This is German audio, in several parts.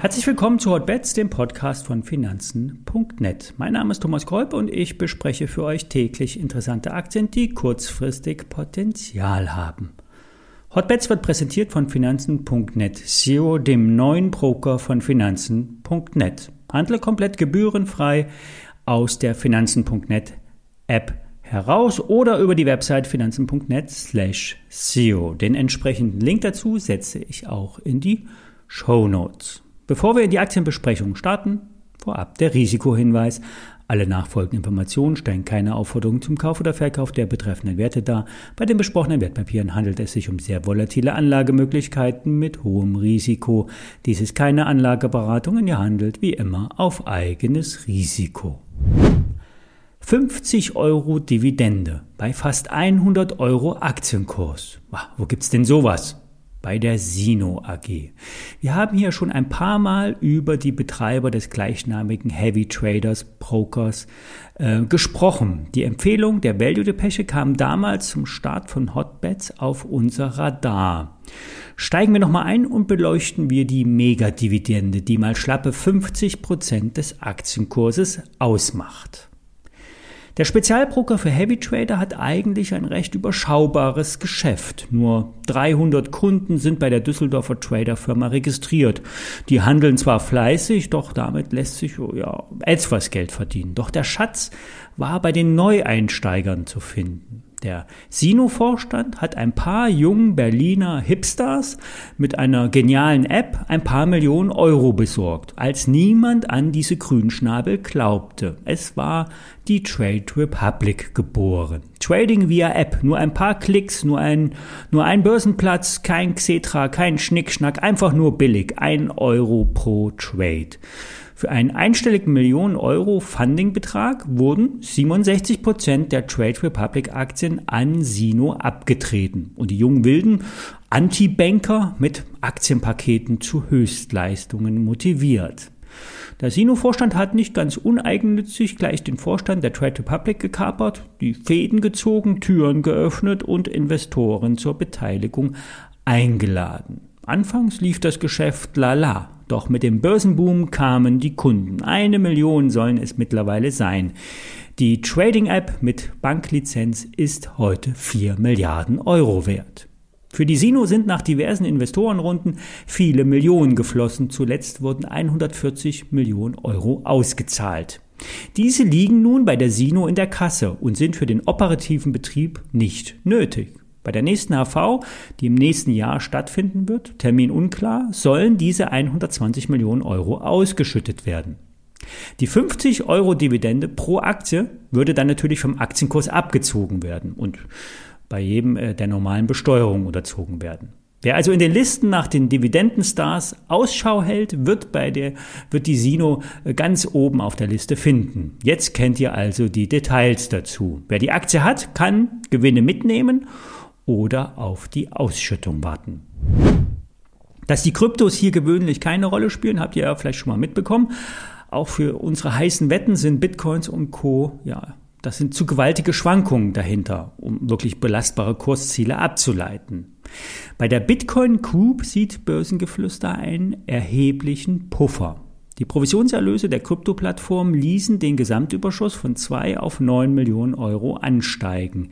Herzlich willkommen zu Hotbets, dem Podcast von Finanzen.net. Mein Name ist Thomas Kolb und ich bespreche für euch täglich interessante Aktien, die kurzfristig Potenzial haben. Hotbets wird präsentiert von Finanzen.net Zero, dem neuen Broker von Finanzen.net. Handle komplett gebührenfrei aus der Finanzen.net App heraus oder über die Website finanzen.net slash SEO. Den entsprechenden Link dazu setze ich auch in die Show Notes. Bevor wir in die Aktienbesprechung starten, vorab der Risikohinweis. Alle nachfolgenden Informationen stellen keine Aufforderung zum Kauf oder Verkauf der betreffenden Werte dar. Bei den besprochenen Wertpapieren handelt es sich um sehr volatile Anlagemöglichkeiten mit hohem Risiko. Dies ist keine Anlageberatung und ihr handelt wie immer auf eigenes Risiko. 50 Euro Dividende bei fast 100 Euro Aktienkurs. Wo gibt's denn sowas? bei der Sino AG. Wir haben hier schon ein paar Mal über die Betreiber des gleichnamigen Heavy Traders Brokers äh, gesprochen. Die Empfehlung der Value Depeche kam damals zum Start von Hotbets auf unser Radar. Steigen wir nochmal ein und beleuchten wir die Megadividende, die mal schlappe 50 Prozent des Aktienkurses ausmacht. Der Spezialbroker für Heavy Trader hat eigentlich ein recht überschaubares Geschäft. Nur 300 Kunden sind bei der Düsseldorfer Traderfirma registriert. Die handeln zwar fleißig, doch damit lässt sich oh ja etwas Geld verdienen. Doch der Schatz war bei den Neueinsteigern zu finden. Der Sino-Vorstand hat ein paar jungen Berliner Hipsters mit einer genialen App ein paar Millionen Euro besorgt, als niemand an diese Grünschnabel glaubte. Es war die Trade Republic geboren. Trading via App, nur ein paar Klicks, nur ein, nur ein Börsenplatz, kein Xetra, kein Schnickschnack, einfach nur billig, ein Euro pro Trade. Für einen einstelligen Millionen Euro Fundingbetrag wurden 67 Prozent der Trade Republic Aktien an Sino abgetreten und die jungen Wilden Anti-Banker mit Aktienpaketen zu Höchstleistungen motiviert. Der Sino-Vorstand hat nicht ganz uneigennützig gleich den Vorstand der Trade Republic gekapert, die Fäden gezogen, Türen geöffnet und Investoren zur Beteiligung eingeladen. Anfangs lief das Geschäft lala. Doch mit dem Börsenboom kamen die Kunden. Eine Million sollen es mittlerweile sein. Die Trading-App mit Banklizenz ist heute 4 Milliarden Euro wert. Für die Sino sind nach diversen Investorenrunden viele Millionen geflossen. Zuletzt wurden 140 Millionen Euro ausgezahlt. Diese liegen nun bei der Sino in der Kasse und sind für den operativen Betrieb nicht nötig. Bei der nächsten HV, die im nächsten Jahr stattfinden wird, Termin unklar, sollen diese 120 Millionen Euro ausgeschüttet werden. Die 50 Euro Dividende pro Aktie würde dann natürlich vom Aktienkurs abgezogen werden und bei jedem äh, der normalen Besteuerung unterzogen werden. Wer also in den Listen nach den Dividendenstars Ausschau hält, wird bei der, wird die Sino äh, ganz oben auf der Liste finden. Jetzt kennt ihr also die Details dazu. Wer die Aktie hat, kann Gewinne mitnehmen oder auf die Ausschüttung warten. Dass die Kryptos hier gewöhnlich keine Rolle spielen, habt ihr ja vielleicht schon mal mitbekommen. Auch für unsere heißen Wetten sind Bitcoins und Co. Ja, das sind zu gewaltige Schwankungen dahinter, um wirklich belastbare Kursziele abzuleiten. Bei der Bitcoin Group sieht Börsengeflüster einen erheblichen Puffer. Die Provisionserlöse der Kryptoplattform ließen den Gesamtüberschuss von 2 auf 9 Millionen Euro ansteigen.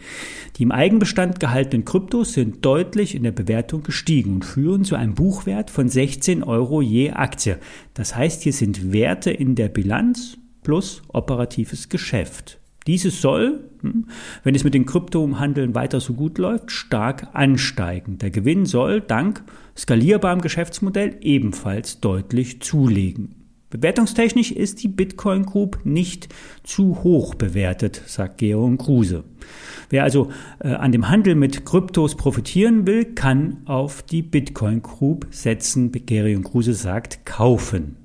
Die im Eigenbestand gehaltenen Kryptos sind deutlich in der Bewertung gestiegen und führen zu einem Buchwert von 16 Euro je Aktie. Das heißt, hier sind Werte in der Bilanz plus operatives Geschäft. Dieses soll, hm, wenn es mit den Kryptohandeln weiter so gut läuft, stark ansteigen. Der Gewinn soll dank skalierbarem Geschäftsmodell ebenfalls deutlich zulegen. Bewertungstechnisch ist die Bitcoin Group nicht zu hoch bewertet, sagt Georg Kruse. Wer also äh, an dem Handel mit Kryptos profitieren will, kann auf die Bitcoin Group setzen. Georg Kruse sagt kaufen.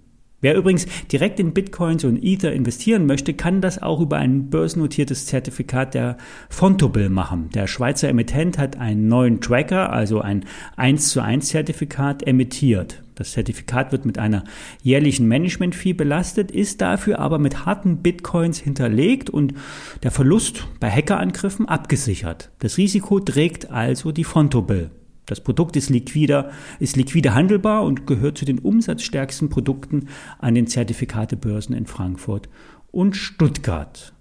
Wer übrigens direkt in Bitcoins und Ether investieren möchte, kann das auch über ein börsennotiertes Zertifikat der Fontobel machen. Der Schweizer Emittent hat einen neuen Tracker, also ein 1 zu 1 Zertifikat, emittiert. Das Zertifikat wird mit einer jährlichen Management-Fee belastet, ist dafür aber mit harten Bitcoins hinterlegt und der Verlust bei Hackerangriffen abgesichert. Das Risiko trägt also die Fontobill. Das Produkt ist liquider, ist liquide handelbar und gehört zu den umsatzstärksten Produkten an den Zertifikatebörsen in Frankfurt und Stuttgart.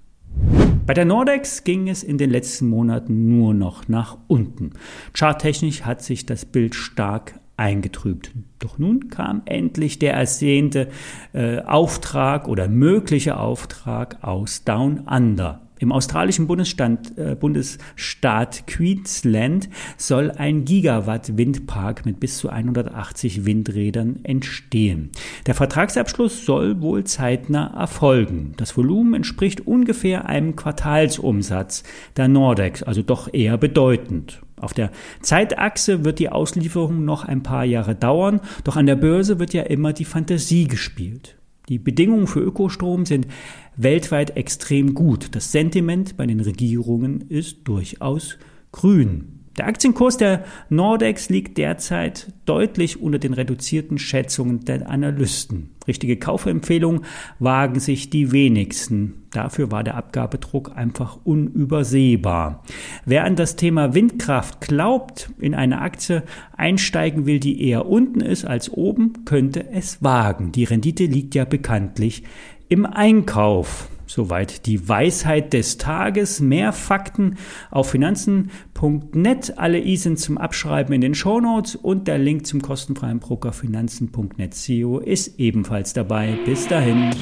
Bei der Nordex ging es in den letzten Monaten nur noch nach unten. Charttechnisch hat sich das Bild stark eingetrübt. Doch nun kam endlich der ersehnte äh, Auftrag oder mögliche Auftrag aus Down Under. Im australischen Bundesstaat, äh, Bundesstaat Queensland soll ein Gigawatt-Windpark mit bis zu 180 Windrädern entstehen. Der Vertragsabschluss soll wohl zeitnah erfolgen. Das Volumen entspricht ungefähr einem Quartalsumsatz der Nordex, also doch eher bedeutend. Auf der Zeitachse wird die Auslieferung noch ein paar Jahre dauern, doch an der Börse wird ja immer die Fantasie gespielt. Die Bedingungen für Ökostrom sind weltweit extrem gut. Das Sentiment bei den Regierungen ist durchaus grün. Der Aktienkurs der Nordex liegt derzeit deutlich unter den reduzierten Schätzungen der Analysten. Richtige Kaufempfehlungen wagen sich die wenigsten. Dafür war der Abgabedruck einfach unübersehbar. Wer an das Thema Windkraft glaubt, in eine Aktie einsteigen will, die eher unten ist als oben, könnte es wagen. Die Rendite liegt ja bekanntlich im Einkauf. Soweit die Weisheit des Tages. Mehr Fakten auf finanzen.net. Alle I sind zum Abschreiben in den Shownotes und der Link zum kostenfreien Broker finanzen.net CEO ist ebenfalls dabei. Bis dahin.